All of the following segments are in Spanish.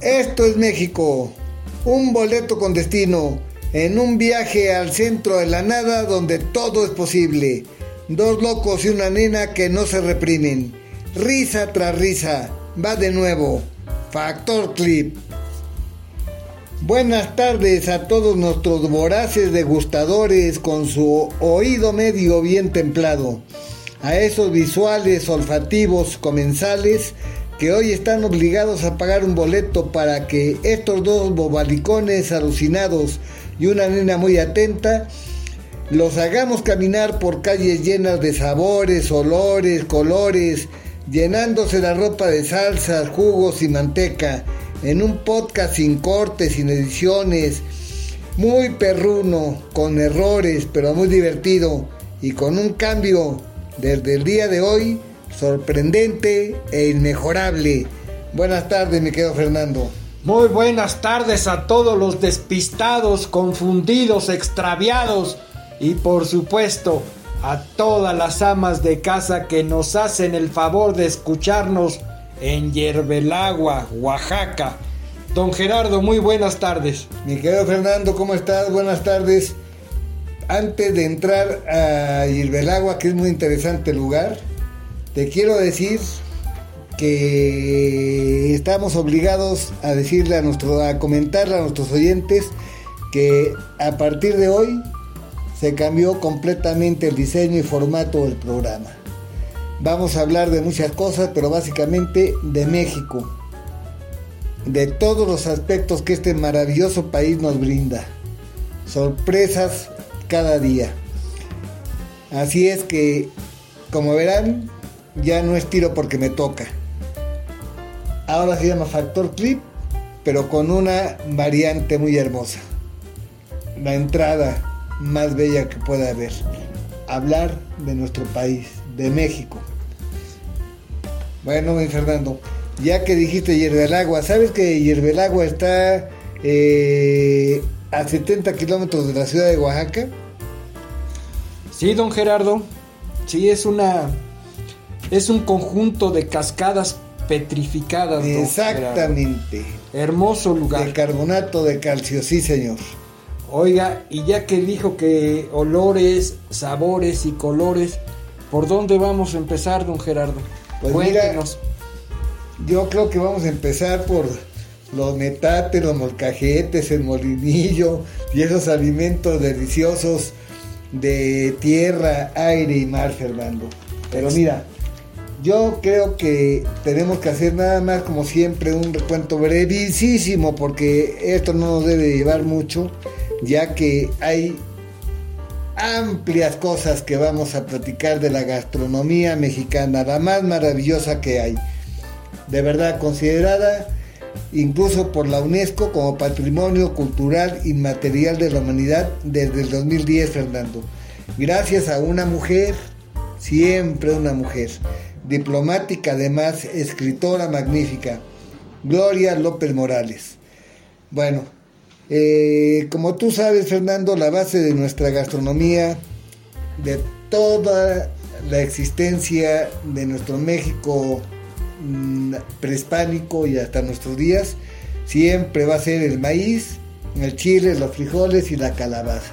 Esto es México, un boleto con destino, en un viaje al centro de la nada donde todo es posible. Dos locos y una nena que no se reprimen. Risa tras risa, va de nuevo. Factor Clip. Buenas tardes a todos nuestros voraces degustadores con su oído medio bien templado. A esos visuales olfativos comensales que hoy están obligados a pagar un boleto para que estos dos bobalicones alucinados y una nena muy atenta los hagamos caminar por calles llenas de sabores, olores, colores, llenándose la ropa de salsas, jugos y manteca, en un podcast sin cortes, sin ediciones, muy perruno, con errores, pero muy divertido y con un cambio desde el día de hoy sorprendente e inmejorable. Buenas tardes, mi querido Fernando. Muy buenas tardes a todos los despistados, confundidos, extraviados y por supuesto a todas las amas de casa que nos hacen el favor de escucharnos en Yerbelagua, Oaxaca. Don Gerardo, muy buenas tardes. Mi querido Fernando, ¿cómo estás? Buenas tardes. Antes de entrar a Yerbelagua, que es muy interesante lugar, te quiero decir que estamos obligados a decirle a nuestro, a comentarle a nuestros oyentes que a partir de hoy se cambió completamente el diseño y formato del programa. Vamos a hablar de muchas cosas, pero básicamente de México, de todos los aspectos que este maravilloso país nos brinda. Sorpresas cada día. Así es que, como verán, ya no es tiro porque me toca. Ahora se llama Factor Clip, pero con una variante muy hermosa. La entrada más bella que pueda haber. Hablar de nuestro país, de México. Bueno, mi Fernando, ya que dijiste Yerbelagua, ¿sabes que Yerbelagua está eh, a 70 kilómetros de la ciudad de Oaxaca? Sí, don Gerardo. Sí, es una es un conjunto de cascadas petrificadas. Exactamente. Hermoso lugar. De carbonato de calcio, sí, señor. Oiga, y ya que dijo que olores, sabores y colores, ¿por dónde vamos a empezar, don Gerardo? Pues Cuéntenos. yo creo que vamos a empezar por los metates, los molcajetes, el molinillo y esos alimentos deliciosos de tierra, aire y mar, Fernando. Pero mira, yo creo que tenemos que hacer nada más, como siempre, un recuento brevísimo, porque esto no nos debe llevar mucho, ya que hay amplias cosas que vamos a platicar de la gastronomía mexicana, la más maravillosa que hay. De verdad, considerada incluso por la UNESCO como Patrimonio Cultural Inmaterial de la Humanidad desde el 2010, Fernando. Gracias a una mujer, siempre una mujer diplomática además, escritora magnífica, Gloria López Morales. Bueno, eh, como tú sabes, Fernando, la base de nuestra gastronomía, de toda la existencia de nuestro México mm, prehispánico y hasta nuestros días, siempre va a ser el maíz, el chile, los frijoles y la calabaza.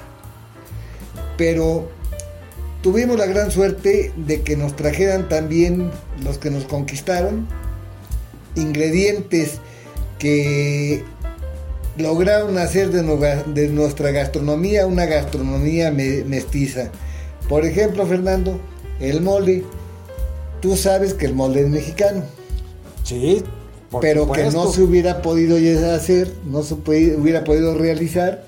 Pero tuvimos la gran suerte de que nos trajeran también los que nos conquistaron ingredientes que lograron hacer de, nuestra gastronomía una gastronomía mestiza. Por ejemplo, Fernando, el mole. Tú sabes que el mole es mexicano. Sí. pero que no se hubiera podido hacer, no se hubiera podido realizar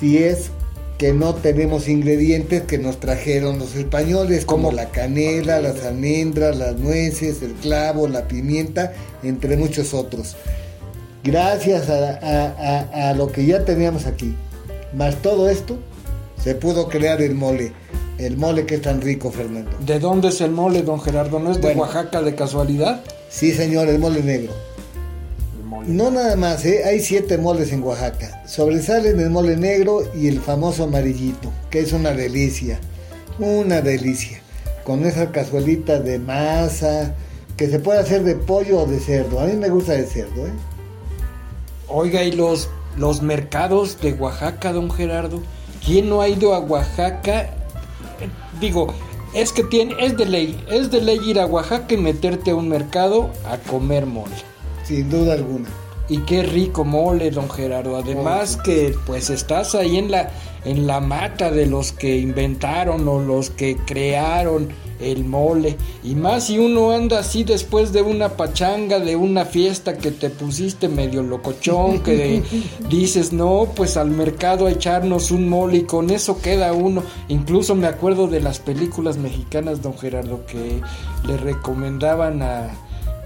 si es que no tenemos ingredientes que nos trajeron los españoles, como la canela, las almendras, las nueces, el clavo, la pimienta, entre muchos otros. Gracias a, lo que ya teníamos aquí, más todo esto, se pudo crear el mole. El mole que es tan rico, Fernando. ¿De dónde es el mole, don Gerardo? ¿No es de Oaxaca de casualidad? Sí, señor, el mole negro. No nada más, ¿eh? hay siete moles en Oaxaca. Sobresalen el mole negro y el famoso amarillito, que es una delicia. Una delicia. Con esa cazuelita de masa, que se puede hacer de pollo o de cerdo. A mí me gusta de cerdo, ¿eh? Oiga, ¿y los, los mercados de Oaxaca, don Gerardo? ¿Quién no ha ido a Oaxaca? Digo, es que tiene, es de ley, es de ley ir a Oaxaca y meterte a un mercado a comer mole. Sin duda alguna. Y qué rico mole, don Gerardo. Además que pues estás ahí en la en la mata de los que inventaron o los que crearon el mole. Y más si uno anda así después de una pachanga, de una fiesta que te pusiste medio locochón, que dices, no, pues al mercado a echarnos un mole y con eso queda uno. Incluso me acuerdo de las películas mexicanas, don Gerardo, que le recomendaban a,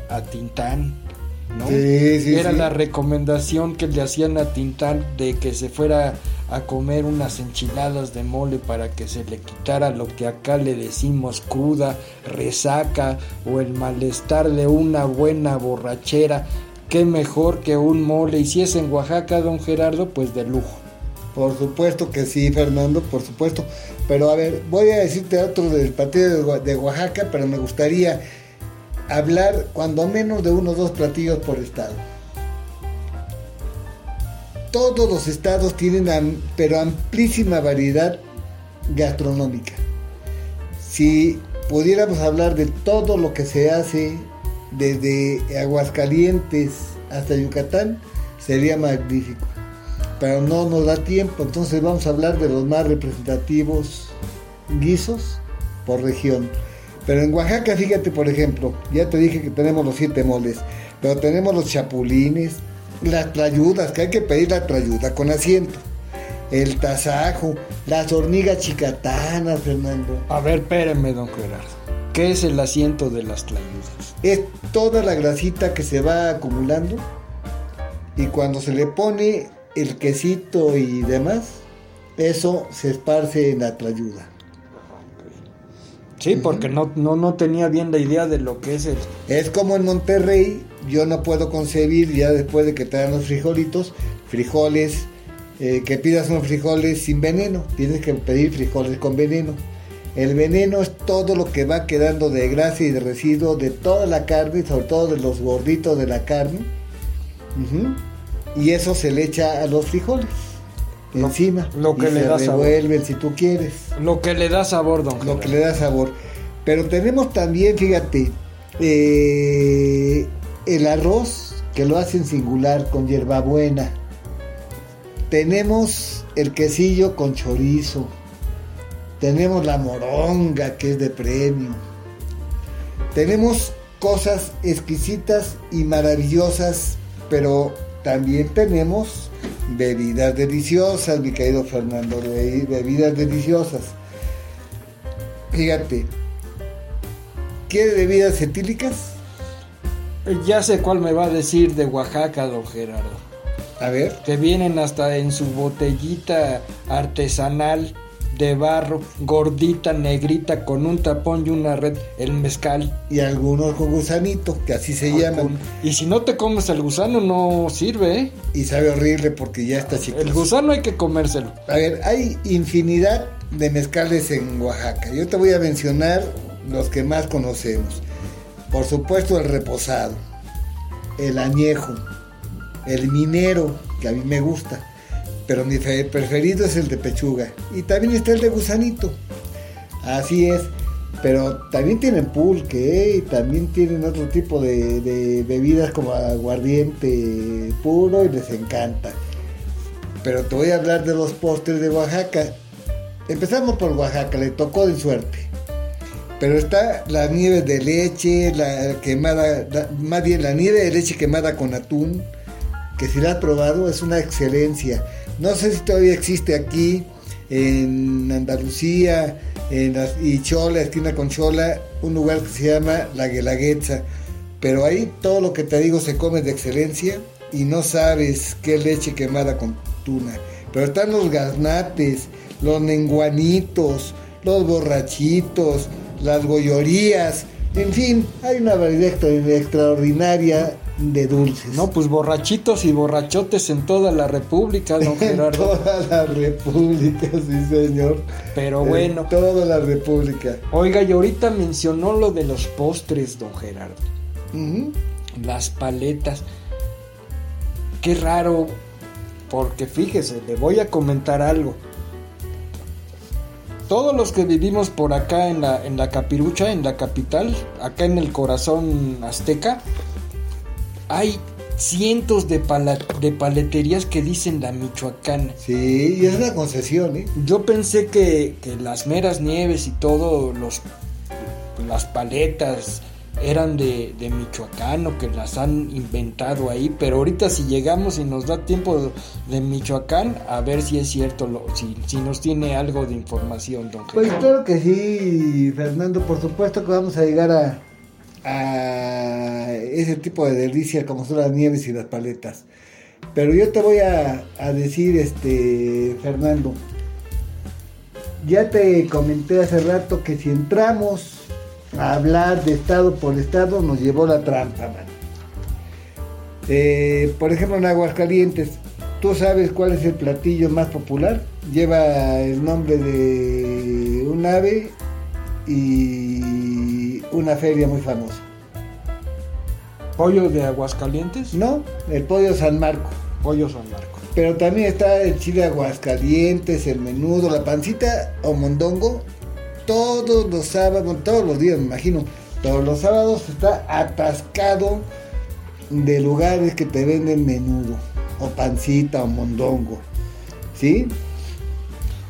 a Tintán. ¿No? Sí, sí, Era sí. la recomendación que le hacían a Tintán de que se fuera a comer unas enchiladas de mole para que se le quitara lo que acá le decimos cruda, resaca o el malestar de una buena borrachera. Qué mejor que un mole. Y si es en Oaxaca, don Gerardo, pues de lujo. Por supuesto que sí, Fernando, por supuesto. Pero a ver, voy a decirte otro del partido de Oaxaca, pero me gustaría hablar cuando menos de unos dos platillos por estado. Todos los estados tienen, pero amplísima variedad gastronómica. Si pudiéramos hablar de todo lo que se hace desde Aguascalientes hasta Yucatán, sería magnífico. Pero no nos da tiempo, entonces vamos a hablar de los más representativos guisos por región. Pero en Oaxaca, fíjate, por ejemplo, ya te dije que tenemos los siete moles, pero tenemos los chapulines, las trayudas, que hay que pedir la trayuda con asiento, el tasajo, las hormigas chicatanas, Fernando. A ver, espéreme, don Gerardo. ¿Qué es el asiento de las tlayudas? Es toda la grasita que se va acumulando y cuando se le pone el quesito y demás, eso se esparce en la trayuda. Sí, porque no, no, no tenía bien la idea de lo que es el... Es como en Monterrey, yo no puedo concebir ya después de que te dan los frijolitos, frijoles, eh, que pidas unos frijoles sin veneno, tienes que pedir frijoles con veneno. El veneno es todo lo que va quedando de grasa y de residuo de toda la carne, sobre todo de los gorditos de la carne. Y eso se le echa a los frijoles Lo- encima. lo que y le se da sabor. revuelven si tú quieres Lo que le da sabor, don Gerardo. lo que le da sabor. Pero tenemos también, fíjate, eh, el arroz que lo hacen singular con hierbabuena. Tenemos el quesillo con chorizo. Tenemos la moronga que es de premio. Tenemos cosas exquisitas y maravillosas, pero también tenemos bebidas deliciosas, mi querido Fernando, be- bebidas deliciosas. Fíjate, ¿quieres bebidas etílicas? Ya sé cuál me va a decir de Oaxaca, don Gerardo. A ver, Que vienen hasta en su botellita artesanal de barro, gordita, negrita, con un tapón y una red, el mezcal. y algunos con gusanito, que así se llaman, con- Y si no te comes el gusano, no sirve, ¿eh? y sabe horrible porque ya está chico. El gusano hay que comérselo. A ver, hay infinidad de mezcales en Oaxaca. Yo te voy a mencionar los que más conocemos. Por supuesto, el reposado, el añejo, el minero, que a mí me gusta, pero mi fe- preferido es el de pechuga. Y también está el de gusanito. Así es. Pero también tienen pulque, ¿eh? y también tienen otro tipo de, de bebidas como aguardiente puro y les encanta. Pero te voy a hablar de los postres de Oaxaca. Empezamos por Oaxaca, le tocó de suerte. Pero está la nieve de leche, la quemada, la- más bien la nieve de leche quemada con atún, que si la has probado es una excelencia. No sé si todavía existe aquí en Andalucía, en y Chola, esquina con Chola, un lugar que se llama La Guelaguetza. Pero ahí todo lo que te digo se come de excelencia y no sabes qué leche quemada con tuna. Pero están los gaznates, los nenguanitos, los borrachitos, las gollorías, en fin, hay una variedad extra- extraordinaria de dulces. No, pues borrachitos y borrachotes en toda la República, don en Gerardo. toda la república, sí señor. Pero En bueno. toda la república. Oiga, y ahorita mencionó lo de los postres, don Gerardo. Las paletas. qué raro, porque fíjese, le voy a comentar algo. Todos los que vivimos por acá en la, en la capirucha, en la capital, acá en el corazón azteca, hay cientos de, de paleterías que dicen la Michoacana. Sí, y es una concesión, ¿eh? Yo pensé que, que las meras nieves y todo, los, las paletas, eran de, de Michoacán o que las han inventado ahí, pero ahorita si llegamos y nos da tiempo de Michoacán, a ver si es cierto, lo, si, si nos tiene algo de información, don Pues claro que sí, Fernando, por supuesto que vamos a llegar a, a ese tipo de delicias como son las nieves y las paletas. Pero yo te voy a, decir, este, Fernando, ya te comenté hace rato que si entramos a hablar de estado por estado nos llevó la trampa, man. Eh, por ejemplo, en Aguascalientes, ¿tú sabes cuál es el platillo más popular? Lleva el nombre de un ave y una feria muy famosa. ¿Pollo de Aguascalientes? No, el pollo San Marco. Pollo San Marco. Pero también está el chile Aguascalientes, el menudo, la pancita o mondongo todos los sábados, todos los días me imagino, todos los sábados está atascado de lugares que te venden menudo, o pancita, o mondongo, ¿sí?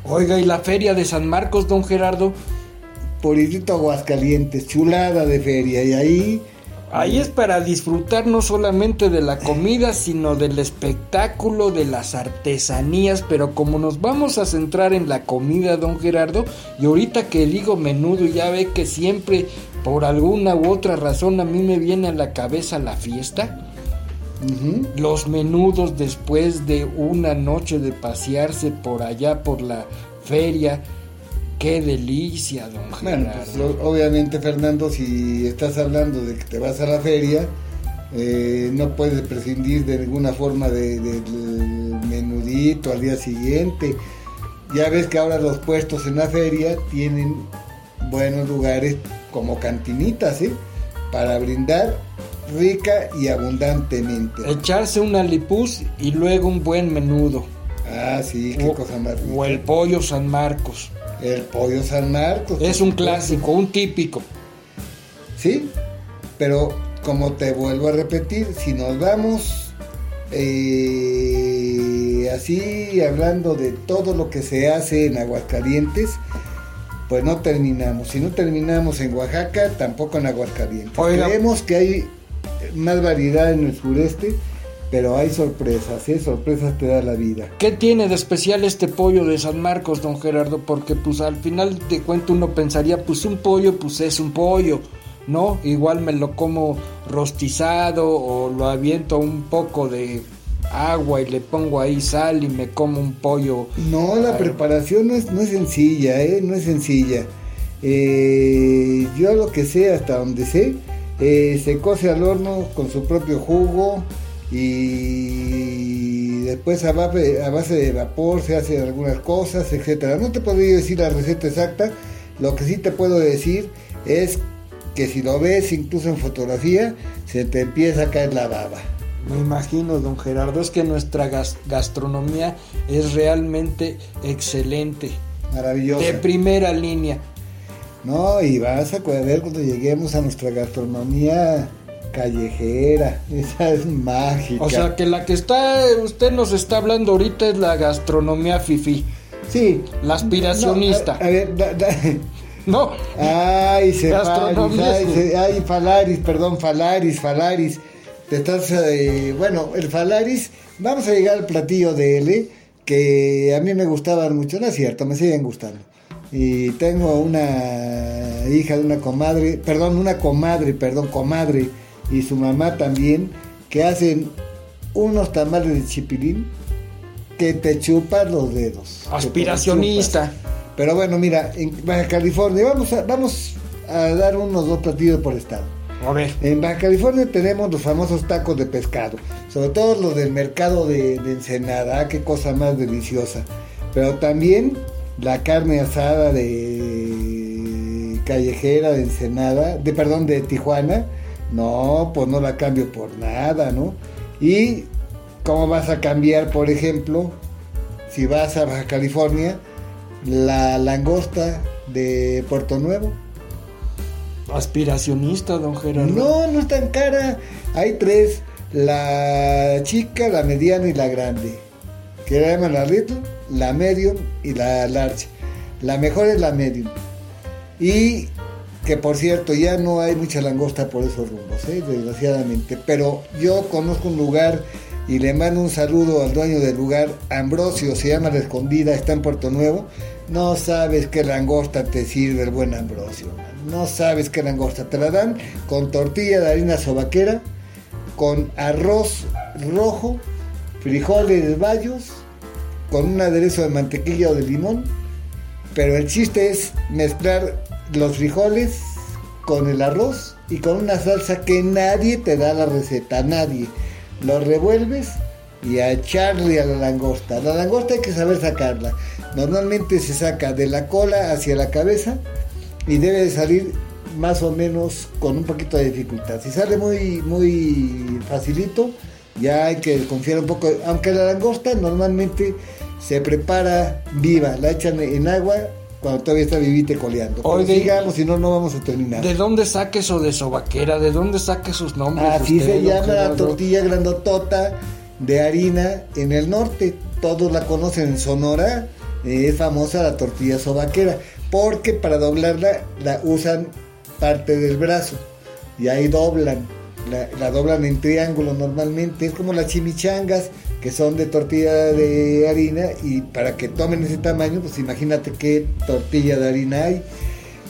Oiga, ¿y la feria de San Marcos, don Gerardo? Politito Aguascalientes, chulada de feria, y ahí Ahí es para disfrutar no solamente de la comida, sino del espectáculo, de las artesanías, pero como nos vamos a centrar en la comida, don Gerardo, y ahorita que digo menudo, ya ve que siempre, por alguna u otra razón, a mí me viene a la cabeza la fiesta. Los menudos después de una noche de pasearse por allá por la feria, Qué delicia, don Bueno, pues, obviamente, Fernando, si estás hablando de que te vas a la feria, eh, no puedes prescindir de ninguna forma del menudito al día siguiente. Ya ves que ahora los puestos en la feria tienen buenos lugares como cantinitas, ¿eh? Para brindar rica y abundantemente. Echarse una lipus y luego un buen menudo. Ah, sí, qué cosa más rica. O el pollo San Marcos. El pollo San Marcos. Es un clásico, un típico. Sí, pero como te vuelvo a repetir, si nos vamos eh, así hablando de todo lo que se hace en Aguascalientes, pues no terminamos. Si no terminamos en Oaxaca, tampoco en Aguascalientes. Creemos que hay más variedad en el sureste pero hay sorpresas, ¿eh? Sorpresas te da la vida. ¿Qué tiene de especial este pollo de San Marcos, don Gerardo? Porque pues al final de cuentas uno pensaría, pues un pollo, pues es un pollo, ¿no? Igual me lo como rostizado o lo aviento un poco de agua y le pongo ahí sal y me como un pollo. No, la preparación no es, no es sencilla, ¿eh? No es sencilla. Eh, yo lo que sé, hasta donde sé, eh, se cose al horno con su propio jugo, y después a base, de vapor se hacen algunas cosas, etcétera. No te podría decir la receta exacta, lo que sí te puedo decir es que si lo ves incluso en fotografía, se te empieza a caer la baba. Me imagino, don Gerardo, es que nuestra gastronomía es realmente excelente. Maravillosa. De primera línea. No, y vas a ver cuando lleguemos a nuestra gastronomía callejera, esa es mágica. O sea que la que está, usted nos está hablando ahorita es la gastronomía fifi. Sí. La aspiracionista. a, ver, no. Ay, se ay, ay, Falaris, perdón, Falaris, Falaris. Te estás, eh, bueno, el Falaris, vamos a llegar al platillo de L, que a mí me gustaban mucho, no es cierto, me siguen gustando. Y tengo una hija de una comadre, perdón, una comadre, perdón, comadre, y su mamá también, que hacen unos tamales de chipilín que te chupan los dedos. Aspiracionista. Pero bueno, mira, en Baja California, vamos a, vamos a dar unos dos platillos por estado. A ver. En Baja California tenemos los famosos tacos de pescado, sobre todo los del mercado de, de Ensenada, qué cosa más deliciosa. Pero también la carne asada de callejera de Ensenada, de perdón, de Tijuana, no, pues no la cambio por nada, ¿no? Y ¿Cómo vas a cambiar, por ejemplo, si vas a Baja California, la langosta de Puerto Nuevo? Aspiracionista, don Gerardo. No, no es tan cara. Hay tres, la chica, la mediana y la grande. Que la llaman la little, la medium y la large. La mejor es la medium. Y que por cierto, ya no hay mucha langosta por esos rumbos, ¿eh? desgraciadamente. Pero yo conozco un lugar y le mando un saludo al dueño del lugar, Ambrosio, se llama La Escondida, está en Puerto Nuevo. No sabes qué langosta te sirve el buen Ambrosio. No sabes qué langosta. Te la dan con tortilla de harina sobaquera, con arroz rojo, frijoles bayos, con un aderezo de mantequilla o de limón. Pero el chiste es mezclar los frijoles con el arroz y con una salsa que nadie te da la receta, nadie. Lo revuelves y a echarle a la langosta. La langosta hay que saber sacarla. Normalmente se saca de la cola hacia la cabeza y debe de salir más o menos con un poquito de dificultad. Si sale muy, muy facilito, ya hay que confiar un poco. Aunque la langosta normalmente se prepara viva, la echan en agua cuando todavía está vivite coleando. Oiga, sigamos, si no, no vamos a terminar. ¿De dónde saque eso de sobaquera? ¿De dónde saque sus nombres? Así usted, se llama la tortilla grandotota de harina en el norte. Todos la conocen en Sonora. eh, es famosa la tortilla sobaquera. Porque para doblarla la usan parte del brazo. Y ahí doblan. La, la doblan en triángulo normalmente. Es como las chimichangas que son de tortilla de harina. Y para que tomen ese tamaño, pues imagínate qué tortilla de harina hay.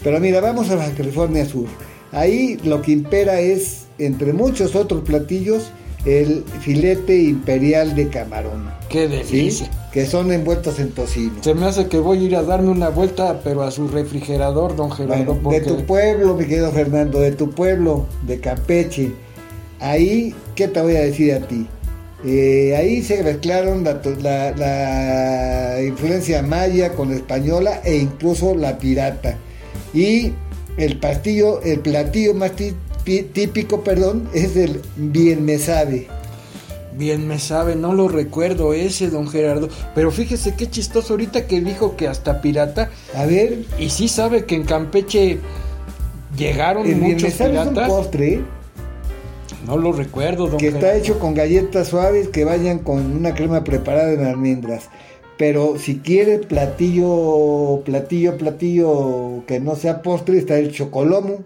Pero mira, vamos a Baja California Sur. Ahí lo que impera es, entre muchos otros platillos, el filete imperial de camarón. Qué ¿sí? delicia. Que son envueltos en tocino. Se me hace que voy a ir a darme una vuelta, pero a su refrigerador, don Gerardo. Bueno, de tu pueblo, mi querido Fernando, de tu pueblo, de Campeche. Ahí, ¿qué te voy a decir a ti? Eh, ahí se mezclaron la, to- la- la influencia maya con la española e incluso la pirata. Y el pastillo, el platillo más tí- pi- típico, perdón, es el bien me sabe. Bien me sabe, no lo recuerdo ese, don Gerardo. Pero fíjese qué chistoso ahorita que dijo que hasta pirata. A ver, Y sí sabe que en Campeche llegaron el bien me muchos sabe es un piratas. postre, ¿eh? No lo recuerdo, don que está hecho con galletas suaves que vayan con una crema preparada en almendras. Pero si quiere platillo, platillo, platillo que no sea postre, está el chocolomo.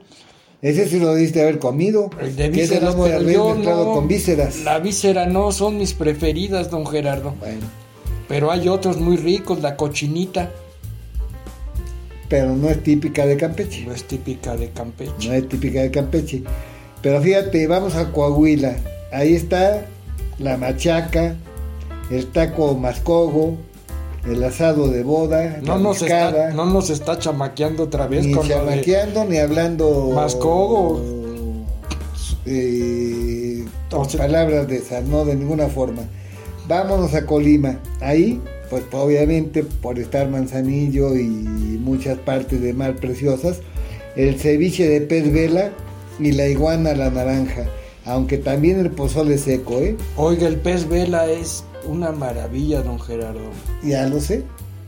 Ese sí lo diste haber comido. El de que es el vísceras, lomo de pero res yo mezclado no. con vísceras. La víscera no son mis preferidas, don Gerardo. Bueno, Pero hay otros muy ricos, la cochinita. pero no es típica de Campeche. No es típica de Campeche. No es típica de Campeche. Pero fíjate, vamos a Coahuila. Ahí está la machaca, el taco mascogo, el asado de boda, No la nos, está, no nos está chamaqueando otra vez ni con chamaqueando ni hablando Mascogo. eh, con O sea- palabras de esas, no de ninguna forma. Vámonos a Colima. Ahí, pues obviamente por estar Manzanillo y muchas partes de mar preciosas, el ceviche de pez vela y la iguana la naranja. Aunque también el pozole seco, ¿eh? Oiga, el pez vela es una maravilla, don Gerardo. Ya lo sé.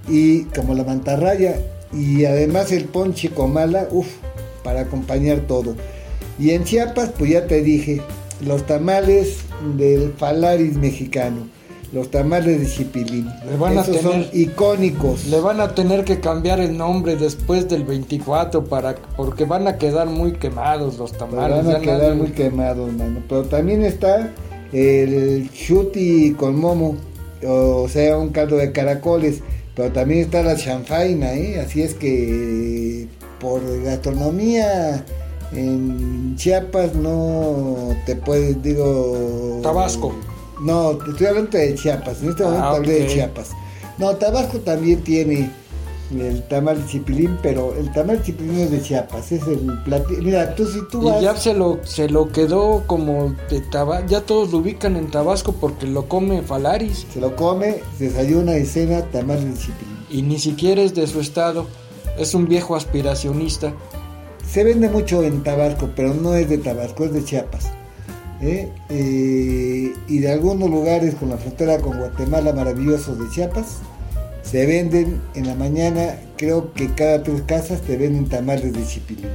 Y como la mantarraya. Y además el ponche comala, uff, para acompañar todo. Y en Chiapas, pues ya te dije, los tamales del Falaris mexicano. Los tamales de Chipilín. Le van a Esos son tener- icónicos. Le van a tener que cambiar el nombre después del 24 para porque van a quedar muy quemados los tamales. van a quedar nadie- muy quemados, mano. Pero también está el chuti con momo, o sea, un caldo de caracoles. Pero también está la chanfaina, ¿eh? Así es que por gastronomía en Chiapas no te puedes, digo... Tabasco. No, te estoy hablando de Chiapas. En este momento Ah, hablé ok. de Chiapas. No, Tabasco también tiene el tamal chipilín, pero el tamal chipilín es de Chiapas. Es el platillo. Mira, tú si tú Y vas. ya se lo, se lo quedó como de Tabasco. Ya todos lo ubican en Tabasco porque lo come Falaris. Se lo come, desayuna y cena tamal chipilín. Y ni siquiera es de su estado. Es un viejo aspiracionista. Se vende mucho en Tabasco, pero no es de Tabasco, es de Chiapas. ¿Eh? Eh, y de algunos lugares con la frontera con Guatemala maravillosos de Chiapas, se venden en la mañana, creo que cada tres casas te venden tamales de chipilín.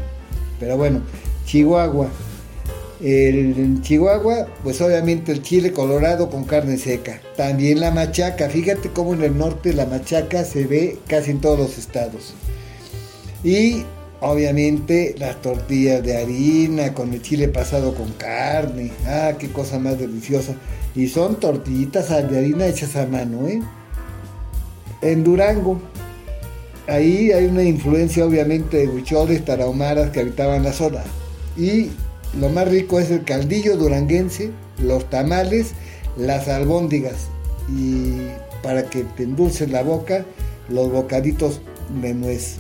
Pero bueno, Chihuahua. El, en Chihuahua, pues obviamente el chile colorado con carne seca. También la machaca. Fíjate cómo en el norte la machaca se ve casi en todos los estados. Y obviamente las tortillas de harina con el chile pasado con carne. Ah, qué cosa más deliciosa. Y son tortillitas de harina hechas a mano, ¿eh? En Durango, ahí hay una influencia obviamente de huicholes, tarahumaras que habitaban la zona. Y lo más rico es el caldillo duranguense, los tamales, las albóndigas. Y para que te endulces la boca, los bocaditos de nuez.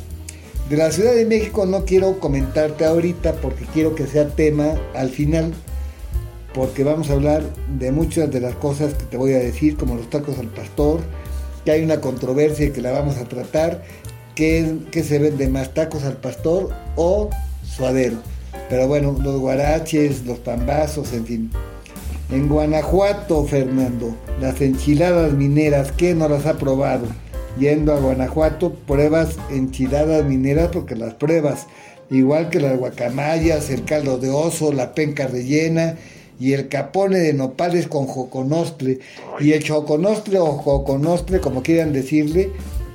De la Ciudad de México no quiero comentarte ahorita porque quiero que sea tema al final, porque vamos a hablar de muchas de las cosas que te voy a decir, como los tacos al pastor, que hay una controversia que la vamos a tratar, que, que se vende más tacos al pastor o suadero. Pero bueno, los guaraches, los pambazos, en fin. En Guanajuato, Fernando, las enchiladas mineras, ¿qué no las ha probado? Yendo a Guanajuato, pruebas enchiladas mineras porque las pruebas. Igual que las guacamayas, el caldo de oso, la penca rellena y el capone de nopales con joconostle. Y el choconostle o joconostle, como quieran decirle,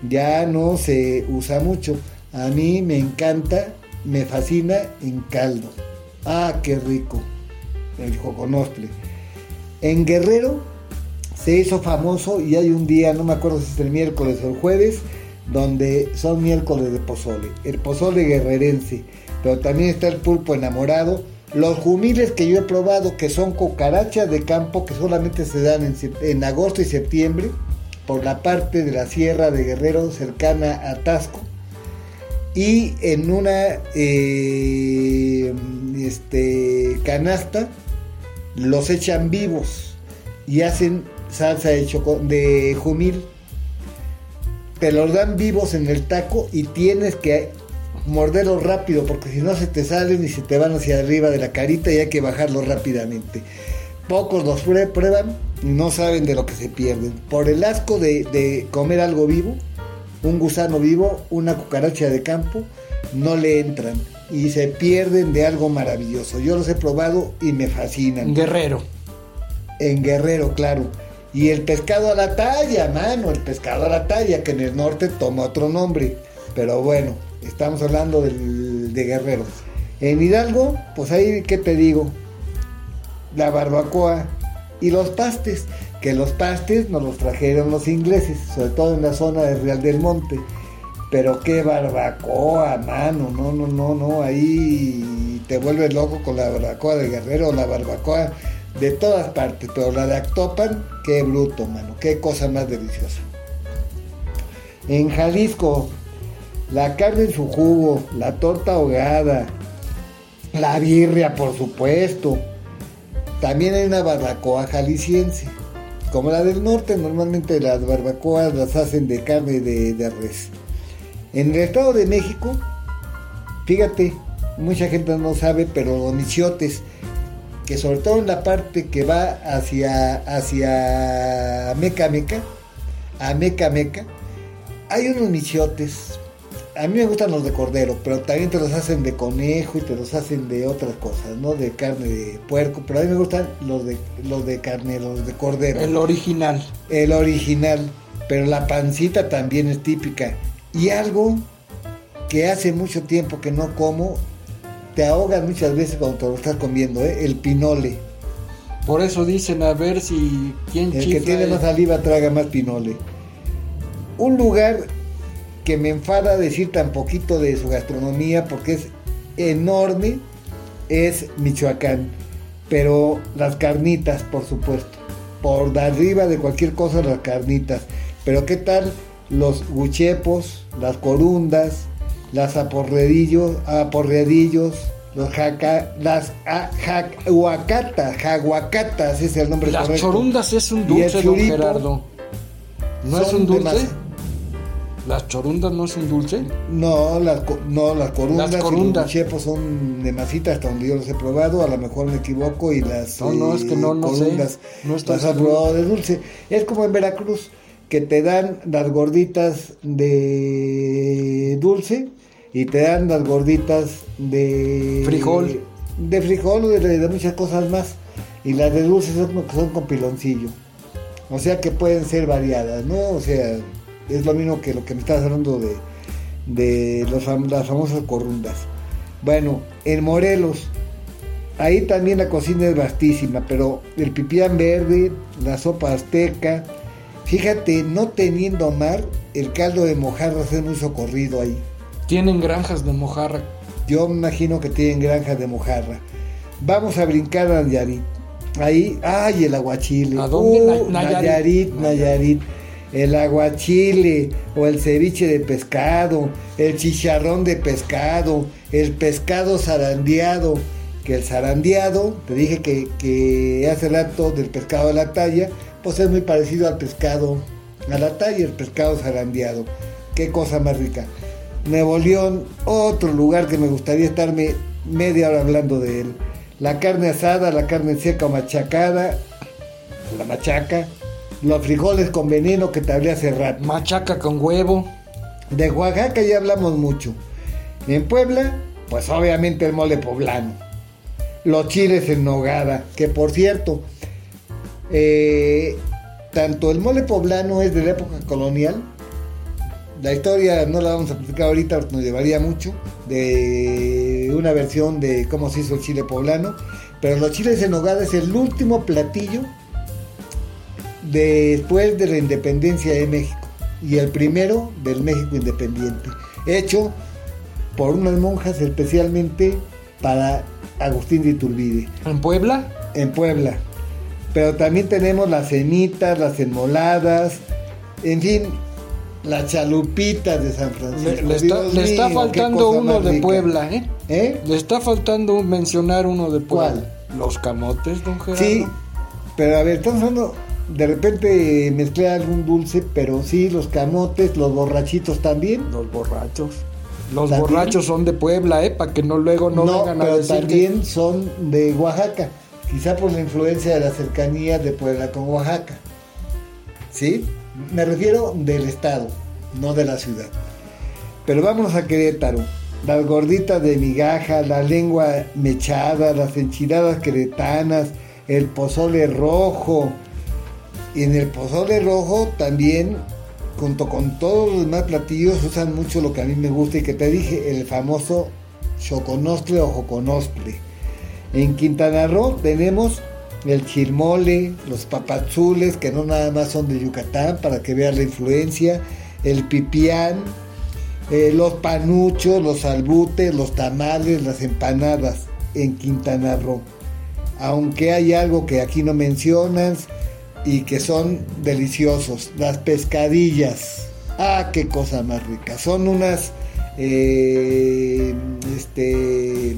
ya no se usa mucho. A mí me encanta me fascina en caldo. Ah, qué rico. El joconostle. En Guerrero se hizo famoso y hay un día, no me acuerdo si es el miércoles o el jueves, donde son miércoles de pozole. El pozole guerrerense. Pero también está el pulpo enamorado. Los jumiles que yo he probado, que son cucarachas de campo, que solamente se dan en, agosto y septiembre, por la parte de la sierra de Guerrero cercana a Tasco y en una eh, este, canasta los echan vivos y hacen salsa de, de jumil. Te los dan vivos en el taco y tienes que morderlos rápido porque si no se te salen y se te van hacia arriba de la carita y hay que bajarlos rápidamente. Pocos los prueban y no saben de lo que se pierden. Por el asco de, de comer algo vivo, un gusano vivo, una cucaracha de campo, no le entran y se pierden de algo maravilloso. Yo los he probado y me fascinan. Guerrero. En Guerrero, claro. Y el pescado a la talla, mano, el pescado a la talla, que en el norte toma otro nombre. Pero bueno, estamos hablando de Guerrero. En Hidalgo, pues ahí, ¿qué te digo? La barbacoa y los pastes que los pastes nos los trajeron los ingleses, sobre todo en la zona de Real del Monte. Pero qué barbacoa, mano, no, no, no, no, ahí te vuelves loco con la barbacoa de Guerrero, la barbacoa de todas partes, pero la de Actopan, qué bruto, mano, qué cosa más deliciosa. En Jalisco, la carne en su jugo, la torta ahogada, la birria, por supuesto. También hay una barbacoa jalisciense como la del norte, normalmente las barbacoas las hacen de carne de, res. En el Estado de México, fíjate, mucha gente no sabe, pero los michiotes, que sobre todo en la parte que va hacia, hacia Meca Meca, a Meca Meca, hay unos michiotes a mí me gustan los de cordero, pero también te los hacen de conejo y te los hacen de otras cosas, ¿no? De carne de puerco, pero a mí me gustan los de los de carne, los de cordero. El original. El original, pero la pancita también es típica. Y algo que hace mucho tiempo que no como, te ahogas muchas veces cuando te lo estás comiendo, ¿eh? El pinole. Por eso dicen a ver si quién El que tiene más saliva traga más pinole. Un lugar que me enfada decir tan poquito de su gastronomía porque es enorme, es Michoacán. Pero las carnitas, por supuesto. Por arriba de cualquier cosa las carnitas. Pero ¿qué tal los guchepos, las corundas, las aporredillos, aporredillos, los jaca, las jaguacatas, jaguacatas es el nombre las correcto. Las chorundas es un dulce, don Gerardo. ¿No es un dulce? ¿Las chorundas no es un dulce? No, las, no, las corundas, Las y los chepos son de masita hasta donde yo los he probado, a lo mejor me equivoco y las No, no, es que no, no sé. corundas No estoy las he probado de dulce. Es como en Veracruz, que te dan las gorditas de dulce y te dan las gorditas de Frijol. de frijol o de, de muchas cosas más. Y las de dulce son, son con piloncillo. O sea que pueden ser variadas, ¿no? O sea, es lo mismo que lo que me estabas hablando de, de los las famosas corundas. Bueno, en Morelos, ahí también la cocina es vastísima, pero el pipián verde, la sopa azteca, fíjate, no teniendo mar, el caldo de mojarras es muy socorrido ahí. Tienen granjas de mojarra. Yo me imagino que tienen granjas de mojarra. Vamos a brincar a Nayarit. Ahí, ay, el aguachile. ¿A dónde? Uh, Na- Nayarit. Nayarit, Nayarit. El aguachile o el ceviche de pescado, el chicharrón de pescado, el pescado zarandeado. Que el zarandeado, te dije que, que hace rato del pescado de la talla, pues es muy parecido al pescado a la talla, el pescado zarandeado. Qué cosa más rica. Nuevo León, otro lugar que me gustaría estarme media hora hablando de él. La carne asada, la carne seca o machacada, la machaca, los frijoles con veneno que te hablé hace rato. Machaca con huevo. De Oaxaca ya hablamos mucho. En Puebla, pues obviamente el mole poblano. Los chiles en nogada, que por cierto, eh, tanto el mole poblano es de la época colonial. La historia no la vamos a platicar ahorita porque nos llevaría mucho. De una versión de cómo se hizo el chile poblano. Pero los chiles en nogada es el último platillo después de la independencia de México y el primero del México independiente, hecho por unas monjas especialmente para Agustín de Iturbide En Puebla. en Puebla. Pero también tenemos las semitas, las enmoladas, en fin, las chalupitas de San Francisco. le está, Dios le está mío, qué faltando uno de. Puebla, ¿eh? ¿Eh? Le está faltando mencionar uno de Puebla. ¿Cuál? Los camotes, don Gerardo. Sí, pero a ver, estamos hablando, de repente mezclé algún dulce, pero sí, los camotes, los borrachitos también. Los borrachos. Los ¿También? borrachos son de Puebla, ¿eh? Para que no luego no, No, vengan a pero decir que- también son de Oaxaca, quizá por la influencia de la cercanía de Puebla con Oaxaca. ¿Sí? Me refiero del estado, no de la ciudad. Pero vámonos a Querétaro. Las gorditas de migaja, la lengua mechada, las enchiladas queretanas, el pozole rojo. Y en el pozole rojo también, junto con todos los demás platillos, usan mucho lo que a mí me gusta y que te dije, el famoso choconostle o joconostle. En Quintana Roo tenemos el chilmole, los papazules, que no nada más son de Yucatán, para que vean la influencia, el pipián, eh, los panuchos, los albutes, los tamales, las empanadas en Quintana Roo. Aunque hay algo que aquí no mencionas y que son deliciosos, las pescadillas. Ah, qué cosa más rica. Son unas, eh, este,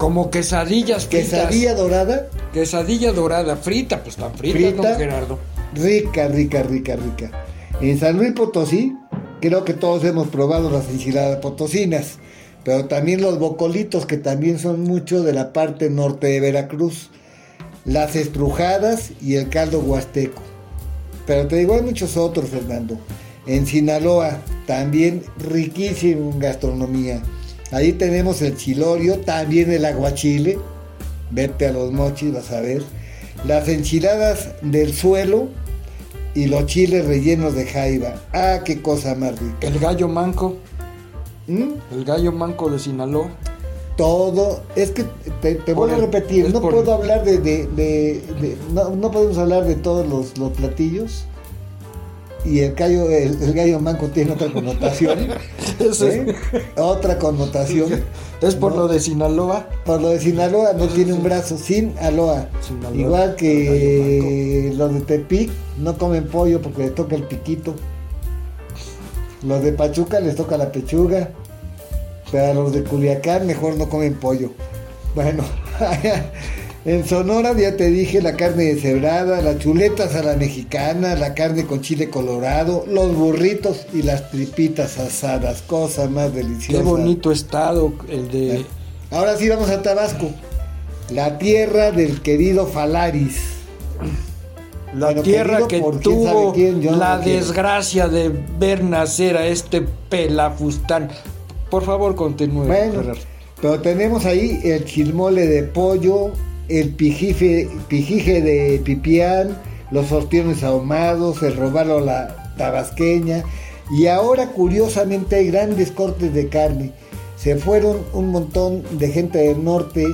Como quesadillas fritas. quesadilla dorada, Quesadilla dorada, frita, pues tan frita, Frita. don Gerardo. rica, rica, rica, rica. En San Luis Potosí, creo que todos hemos probado las enchiladas potosinas, pero también los bocolitos, que también son mucho de la parte norte de Veracruz, las estrujadas y el caldo huasteco. Pero te digo, hay muchos otros, Fernando. En Sinaloa, también riquísimo en gastronomía. Ahí tenemos el chilorio, también el aguachile. Vete a los mochis, vas a ver. Las enchiladas del suelo y los chiles rellenos de jaiba. Ah, qué cosa más rica. El gallo manco, ¿Mm? el gallo manco de Sinaloa. Todo, es que te, te vuelvo a repetir, no por- puedo hablar de, de- de- de- no, no podemos hablar de todos los, los platillos. Y el gallo, el, el gallo manco tiene otra connotación. ¿eh? Otra connotación. Es por No. lo de Sinaloa. Por lo de Sinaloa no tiene un brazo, sin aloa. Sinaloa. Igual que los de Tepic no comen pollo porque les toca el piquito. Los de Pachuca les toca la pechuga. Pero a los de Culiacán mejor no comen pollo. Bueno, En Sonora ya te dije la carne deshebrada, las chuletas a la mexicana, la carne con chile colorado, los burritos y las tripitas asadas, cosa más deliciosa. Qué bonito estado el de... Ahora sí vamos a Tabasco, la tierra del querido Falaris. La Bueno, tierra querido que por tuvo quién, no la quiero. desgracia de ver nacer a este pelafustán. Por favor, continúe. Bueno, pero tenemos ahí el chilmole de pollo, el pijife, pijije de pipián, los ostiones ahumados, el robalo a la tabasqueña. Y ahora, curiosamente, hay grandes cortes de carne. Se fueron un montón de gente del norte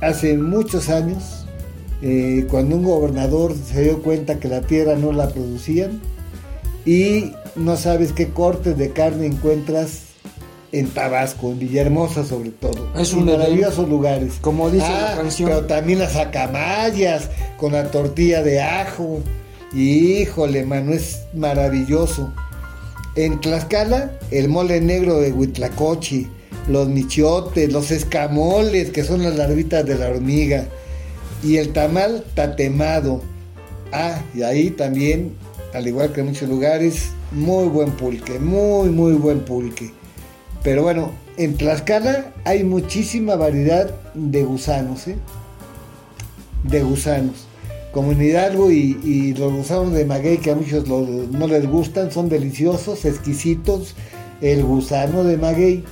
hace muchos años, eh, cuando un gobernador se dio cuenta que la tierra no la producían y no sabes qué cortes de carne encuentras en Tabasco, en Villahermosa sobre todo. Es un maravillosos lugares. como dice Ah, la canción. Pero también las acamayas con la tortilla de ajo. Híjole, mano, es maravilloso. En Tlaxcala, el mole negro de Huitlacochi, los michiotes, los escamoles, que son las larvitas de la hormiga, y el tamal tatemado. Ah, y ahí también, al igual que en muchos lugares, muy buen pulque, muy, muy buen pulque. Pero bueno, en Tlaxcala hay muchísima variedad de gusanos, ¿eh? De gusanos. Como en Hidalgo y, los gusanos de maguey que a muchos no les gustan, son deliciosos, exquisitos. El gusano de maguey,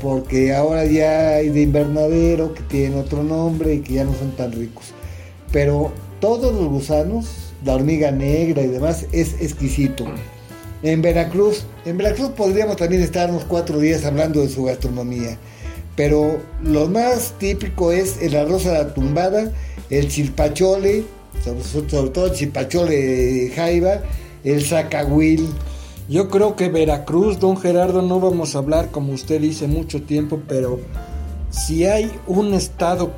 porque ahora ya hay de invernadero que tienen otro nombre y que ya no son tan ricos. Pero todos los gusanos, la hormiga negra y demás, es exquisito. En Veracruz, en Veracruz podríamos también estar unos cuatro días hablando de su gastronomía. Pero lo más típico es el arroz a la tumbada, el chilpachole, sobre, todo el chilpachole jaiba, el zacahuil. Yo creo que Veracruz, don Gerardo, no vamos a hablar como usted dice mucho tiempo, pero si hay un estado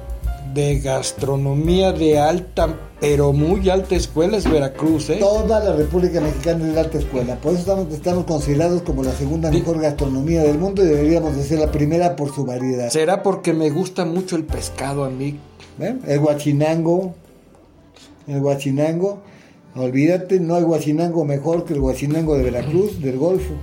de gastronomía de alta, pero muy alta escuela es Veracruz, ¿eh? Toda la República Mexicana es de alta escuela. Por eso estamos, estamos considerados como la segunda mejor gastronomía del mundo y deberíamos de ser la primera por su variedad. Será porque me gusta mucho el pescado a mí. ¿Ven? El guachinango, el guachinango, olvídate, no hay guachinango mejor que el guachinango de Veracruz, del Golfo.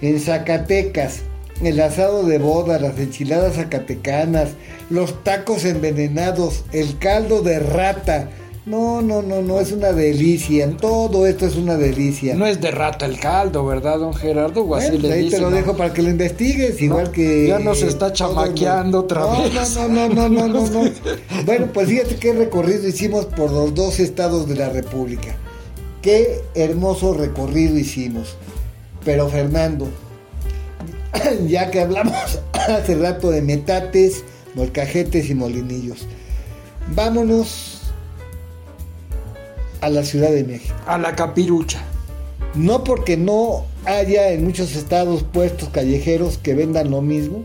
En Zacatecas, el asado de boda, las enchiladas zacatecanas, los tacos envenenados, el caldo de rata. No, no, no, no, es una delicia. Todo esto es una delicia. No es de rata el caldo, ¿verdad, don Gerardo? O así Bueno, le ahí te lo ¿no? dejo para que lo investigues, igual que... ya nos está chamaqueando otra no, vez. No, no, no, no, no, no, no. Bueno, pues fíjate qué recorrido hicimos por los dos estados de la República. Qué hermoso recorrido hicimos. Pero Fernando, ya que hablamos hace rato de metates, molcajetes y molinillos, vámonos a la Ciudad de México. A la capirucha. No porque no haya en muchos estados puestos callejeros que vendan lo mismo,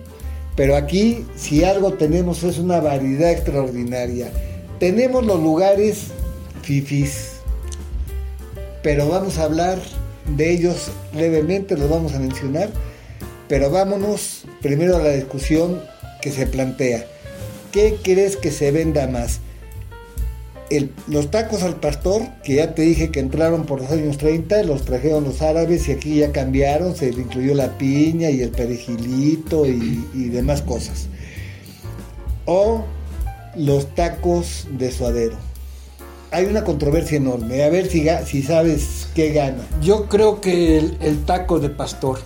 pero aquí si algo tenemos es una variedad extraordinaria. Tenemos los lugares fifis, pero vamos a hablar de ellos levemente, los vamos a mencionar, pero vámonos primero a la discusión que se plantea. ¿Qué crees que se venda más? Los tacos al pastor, que ya te dije que entraron por los años 30, los trajeron los árabes y aquí ya cambiaron, se incluyó la piña y el perejilito y, demás cosas. O los tacos de suadero. Hay una controversia enorme, a ver si, sabes qué gana. Yo creo que el taco de pastor.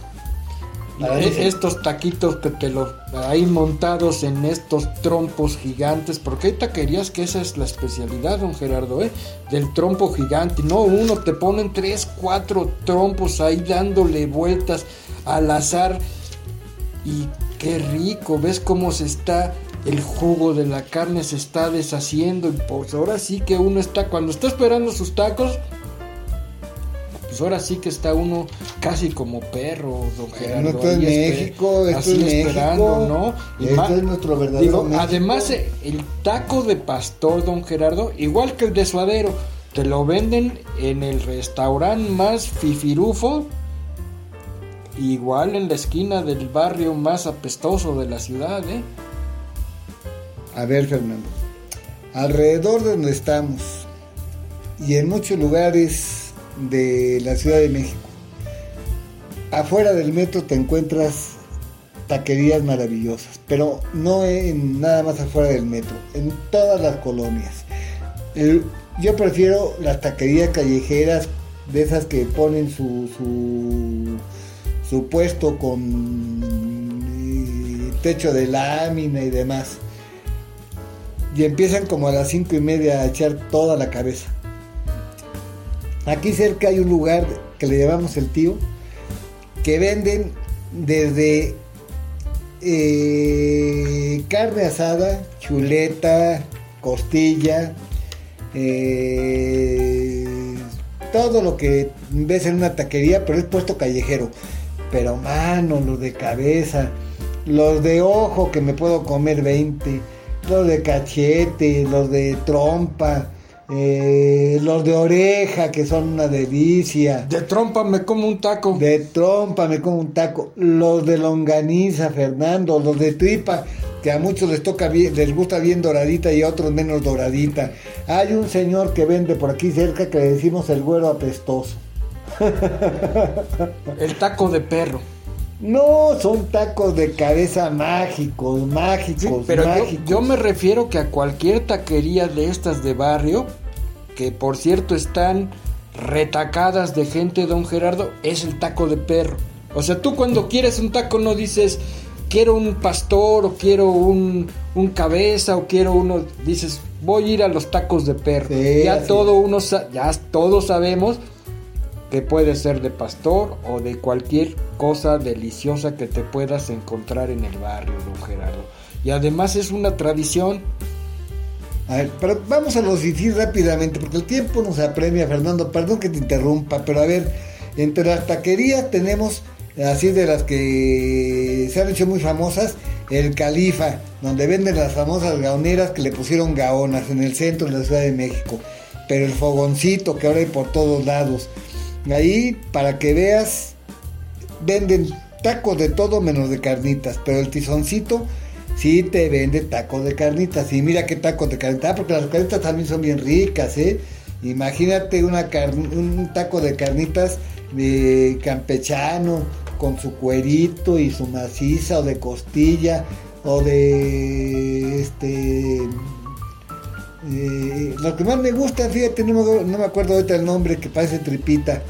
Estos taquitos que te los ahí montados en estos trompos gigantes, porque hay taquerías que esa es la especialidad, don Gerardo, ¿eh? del trompo gigante. No, uno te ponen tres, cuatro trompos ahí dándole vueltas al azar y qué rico, ves cómo se está el jugo de la carne se está deshaciendo y pues ahora sí que uno está cuando está esperando sus tacos pues ahora sí que está uno casi como perro, don Gerardo. esto es espe- México, esto así es México, esperando, ¿no? Y esto es nuestro verdadero digo, México. además eh, el taco de pastor, don Gerardo, igual que el de suadero, te lo venden en el restaurante más fifirufo, igual en la esquina del barrio más apestoso de la ciudad, ¿eh? A ver, Fernando. alrededor de donde estamos y en muchos lugares de la Ciudad de México, afuera del metro te encuentras taquerías maravillosas, pero no en nada más afuera del metro, en todas las colonias. yo prefiero las taquerías callejeras, de esas que ponen su, su, puesto con eh, techo de lámina y demás. Y empiezan como a las cinco y media a echar toda la cabeza. Aquí cerca hay un lugar que le llamamos el tío, que venden desde eh, carne asada, chuleta, costilla, eh, todo lo que ves en una taquería, pero es puesto callejero. Pero mano, los de cabeza, los de ojo que me puedo comer 20, los de cachete, los de trompa, eh, los de oreja, que son una delicia. De trompa me como un taco. De trompa me como un taco. Los de longaniza, Fernando. Los de tripa, que a muchos les toca bien, les gusta bien doradita y a otros menos doradita. Hay un señor que vende por aquí cerca que le decimos el güero apestoso. el taco de perro. No, son tacos de cabeza mágicos, mágicos, pero mágicos. Yo, yo, me refiero que a cualquier taquería de estas de barrio, que por cierto están retacadas de gente, don Gerardo, es el taco de perro. O sea, tú cuando quieres un taco no dices, quiero un pastor o quiero un, un cabeza o quiero uno, dices, voy a ir a los tacos de perro. ya todo uno, ya todos sabemos que puede ser de pastor o de cualquier cosa deliciosa que te puedas encontrar en el barrio, don Gerardo. Y además es una tradición. A ver, pero vamos a los decir rápidamente, porque el tiempo nos apremia, Fernando. Perdón que te interrumpa, pero a ver, entre las taquerías tenemos, así de las que se han hecho muy famosas, el Califa, donde venden las famosas gaoneras que le pusieron gaonas en el centro de la Ciudad de México. Pero el fogoncito que ahora hay por todos lados Ahí, para que veas, venden tacos de todo menos de carnitas, pero el tizoncito sí te vende tacos de carnitas. Y mira qué tacos de carnitas, ah, porque las carnitas también son bien ricas, ¿eh? Imagínate una un taco de carnitas de campechano con su cuerito y su maciza o de costilla o de este eh, lo que más me gusta, fíjate, no me, acuerdo ahorita el nombre que parece tripita.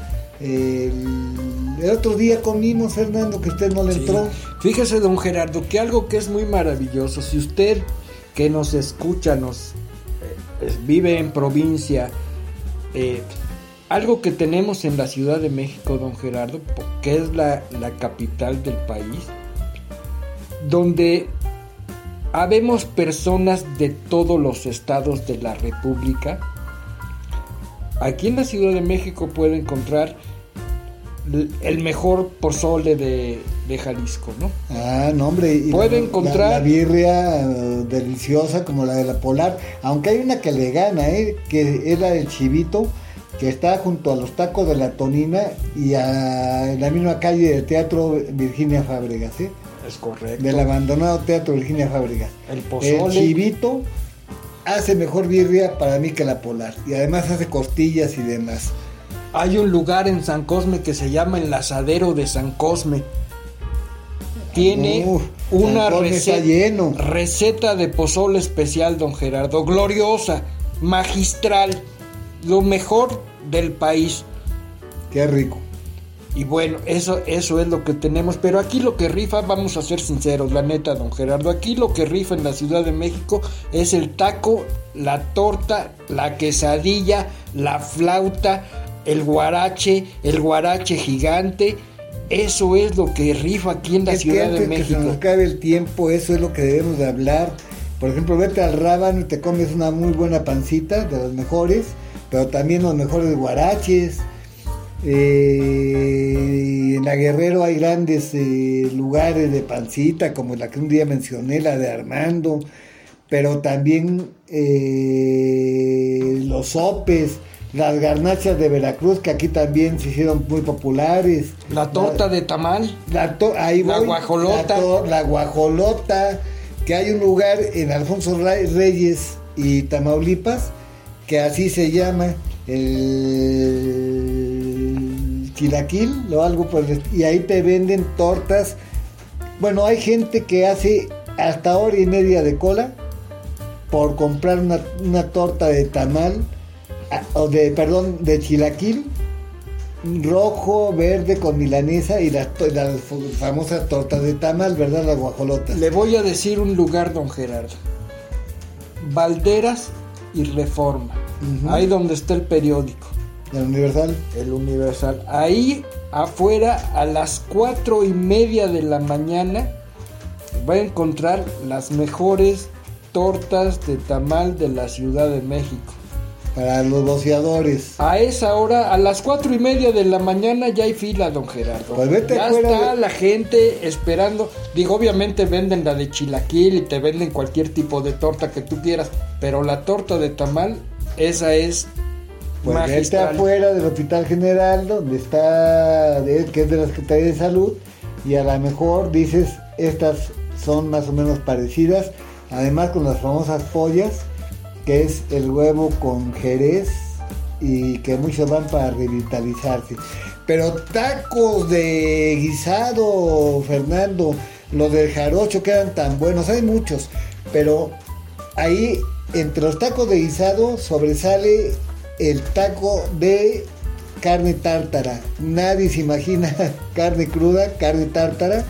Otro día comimos, Fernando, que usted no le entró. Fíjese, don Gerardo, que algo que es muy maravilloso, si usted que nos escucha, nos eh, vive en provincia, eh, algo que tenemos en la Ciudad de México, don Gerardo, que es la, la capital del país, donde Habemos personas de todos los estados de la República. Aquí en la Ciudad de México puede encontrar el mejor pozole de, de, Jalisco, ¿no? Ah, no, hombre. puede encontrar. La, birria eh, deliciosa como la de la Polar, aunque hay una que le gana, ¿eh? Que es la del Chivito, que está junto a los tacos de la Tonina y a la misma calle del Teatro Virginia Fábregas, ¿eh? Es correcto. Del abandonado Teatro Virginia Fábrica. El pozole. El chivito hace mejor birria para mí que la polar. Y además hace costillas y demás. Hay un lugar en San Cosme que se llama el Asadero de San Cosme. Tiene una receta, lleno. receta de pozole especial, don Gerardo. Gloriosa, magistral. Lo mejor del país. Qué rico. Y bueno, eso, eso es lo que tenemos. Pero aquí lo que rifa, vamos a ser sinceros, la neta, don Gerardo. Aquí lo que rifa en la Ciudad de México es el taco, la torta, la quesadilla, la flauta, el guarache, el guarache gigante. Eso es lo que rifa aquí en la Ciudad de México. Que se nos cabe el tiempo, eso es lo que debemos de hablar. Por ejemplo, vete al Rábano y te comes una muy buena pancita, de las mejores, pero también los mejores guaraches eh, en la Guerrero hay grandes eh, lugares de pancita, como la que un día mencioné, la de Armando, pero también eh, los sopes, las garnachas de Veracruz, que aquí también se hicieron muy populares. La torta de tamal. La, guajolota. La, guajolota, que hay un lugar en Alfonso Reyes y Tamaulipas, que así se llama el chilaquil o algo por el y ahí te venden tortas. Bueno, hay gente que hace hasta hora y media de cola por comprar una, una torta de tamal o de perdón de chilaquil rojo, verde con milanesa y las, las famosas tortas de tamal, ¿verdad? Las guajolotas. Le voy a decir un lugar, don Gerardo. Valderas y Reforma. Ahí donde está el periódico, ¿El Universal? el Universal. Ahí afuera a las cuatro y media de la mañana va a encontrar las mejores tortas de tamal de la Ciudad de México. Para los boceadores. A esa hora, a las cuatro y media de la mañana ya hay fila, don Gerardo. Pues vete ya está de- la gente esperando. Digo, obviamente venden la de chilaquil y te venden cualquier tipo de torta que tú quieras, pero la torta de tamal, esa es Pues vete magistral. afuera del Hospital General, donde está, que es de la Secretaría de Salud, y a lo mejor dices, estas son más o menos parecidas, además con las famosas pollas, que es el huevo con jerez, y que muchos van para revitalizarse. Pero tacos de guisado, Fernando, los del jarocho quedan tan buenos, hay muchos, pero ahí entre los tacos de guisado sobresale el taco de carne tártara. Nadie se imagina carne cruda, carne tártara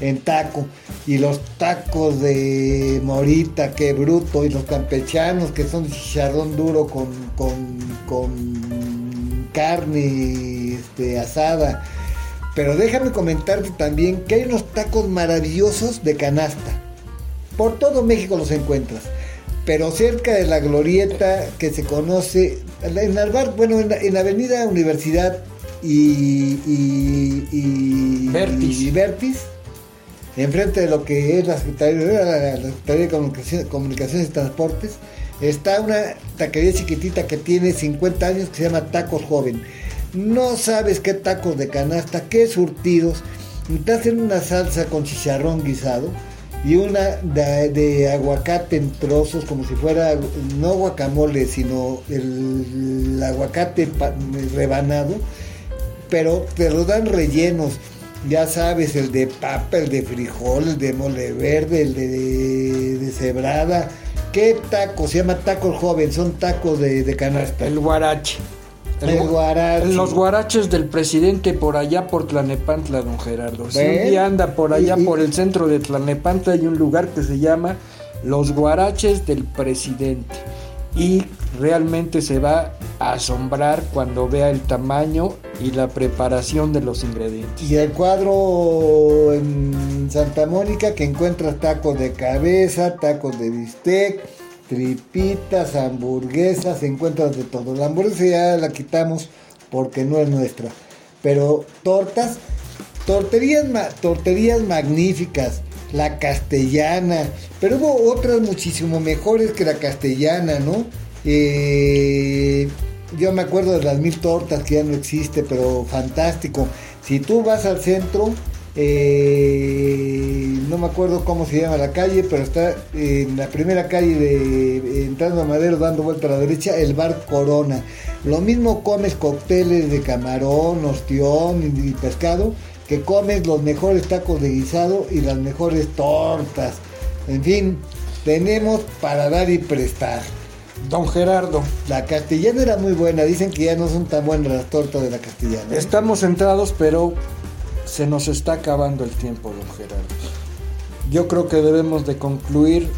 en taco. Y los tacos de morita, que bruto. Y los campechanos, que son chicharrón duro con, con, con carne este, asada. Pero déjame comentarte también que hay unos tacos maravillosos de canasta. Por todo México los encuentras. Pero cerca de la glorieta que se conoce, en Alvar, bueno, en avenida Universidad y, y, y, Vertis. y Vertis, enfrente de lo que es la Secretaría, la, Secretaría de Comunicaciones, y Transportes, está una taquería chiquitita que tiene 50 años que se llama Tacos Joven. No sabes qué tacos de canasta, qué surtidos. Te hacen una salsa con chicharrón guisado y una de, aguacate en trozos, como si fuera no guacamole, sino el, aguacate rebanado, pero te lo dan rellenos. Ya sabes, el de papa, el de frijol, el de mole verde, el de, de cebrada. ¿Qué tacos? Se llama tacos joven, son tacos de, de canasta. El guarache. El gua- guarache. Los guaraches del presidente por allá por Tlanepantla, don Gerardo. Si Ven. un día anda por allá y- por el centro de Tlanepantla hay un lugar que se llama Los Guaraches del Presidente. Y realmente se va a asombrar cuando vea el tamaño y la preparación de los ingredientes. Y el cuadro en Santa Mónica que encuentras tacos de cabeza, tacos de bistec, tripitas, hamburguesas, encuentras de todo. La hamburguesa ya la quitamos porque no es nuestra. Pero tortas, torterías, torterías magníficas, la castellana, pero hubo otras muchísimo mejores que la castellana, ¿no? Eh, yo me acuerdo de las mil tortas que ya no existe, pero fantástico. Si tú vas al centro, eh, no me acuerdo cómo se llama la calle, pero está en la primera calle de entrando a Madero, dando vuelta a la derecha, el bar Corona. Lo mismo comes cócteles de camarón, ostión y, y pescado, que comes los mejores tacos de guisado y las mejores tortas. En fin, tenemos para dar y prestar. Don Gerardo, La castellana era muy buena, dicen que ya no son tan buenas las tortas de la castellana. ¿eh? estamos centrados, pero se nos está acabando el tiempo, don Gerardo. Yo creo que debemos de concluir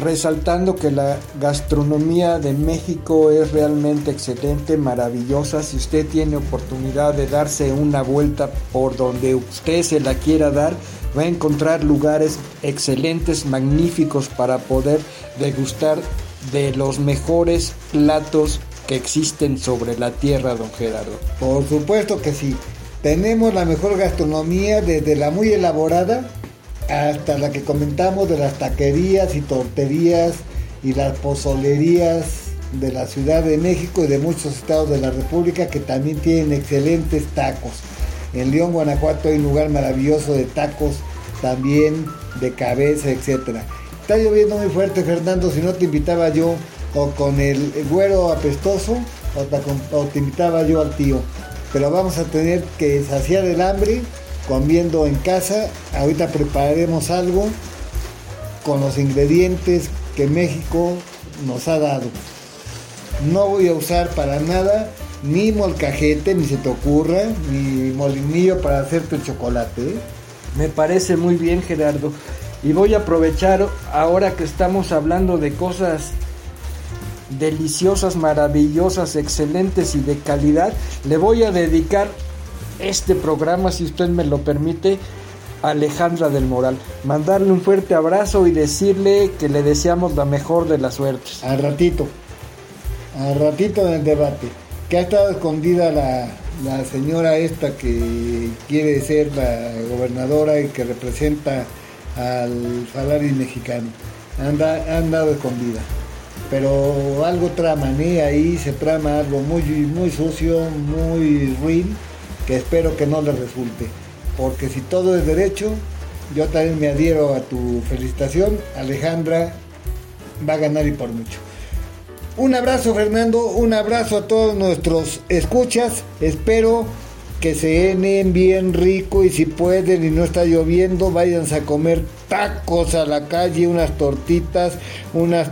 resaltando que la gastronomía de México es realmente excelente, maravillosa. Si usted tiene oportunidad de darse una vuelta por donde usted se la quiera dar, va a encontrar lugares excelentes, magníficos para poder degustar de los mejores platos que existen sobre la tierra, don Gerardo. Por supuesto que sí. Tenemos la mejor gastronomía desde la muy elaborada hasta la que comentamos de las taquerías y torterías y las pozolerías de la Ciudad de México y de muchos estados de la República que también tienen excelentes tacos. En León, Guanajuato hay un lugar maravilloso de tacos también de cabeza, etcétera. está lloviendo muy fuerte, Fernando, si no te invitaba yo o con el güero apestoso o te, o te invitaba yo al tío. Pero vamos a tener que saciar el hambre comiendo en casa. Ahorita prepararemos algo con los ingredientes que México nos ha dado. No voy a usar para nada ni molcajete, ni se te ocurra, ni molinillo para hacerte el chocolate. ¿eh? Me parece muy bien, Gerardo. Y voy a aprovechar ahora que estamos hablando de cosas deliciosas, maravillosas, excelentes y de calidad. Le voy a dedicar este programa, si usted me lo permite, Alejandra del Moral. Mandarle un fuerte abrazo y decirle que le deseamos la mejor de las suertes. Al ratito, al ratito en el debate, que ha estado escondida la, señora esta que quiere ser la gobernadora y que representa al salario mexicano. Anda, andado escondida. Pero algo traman, ¿eh? ahí se trama algo muy, muy sucio, muy ruin, que espero que no le resulte. Porque si todo es derecho, yo también me adhiero a tu felicitación. Alejandra va a ganar y por mucho. Un abrazo Fernando, un abrazo a todos nuestros escuchas. Espero que se enen bien rico y si pueden y no está lloviendo, váyanse a comer tacos a la calle, unas tortitas, unas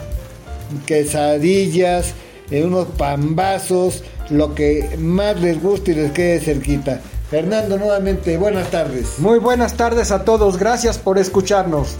quesadillas, eh, unos pambazos, lo que más les guste y les quede cerquita. Fernando, nuevamente, buenas tardes. Muy buenas tardes a todos, gracias por escucharnos.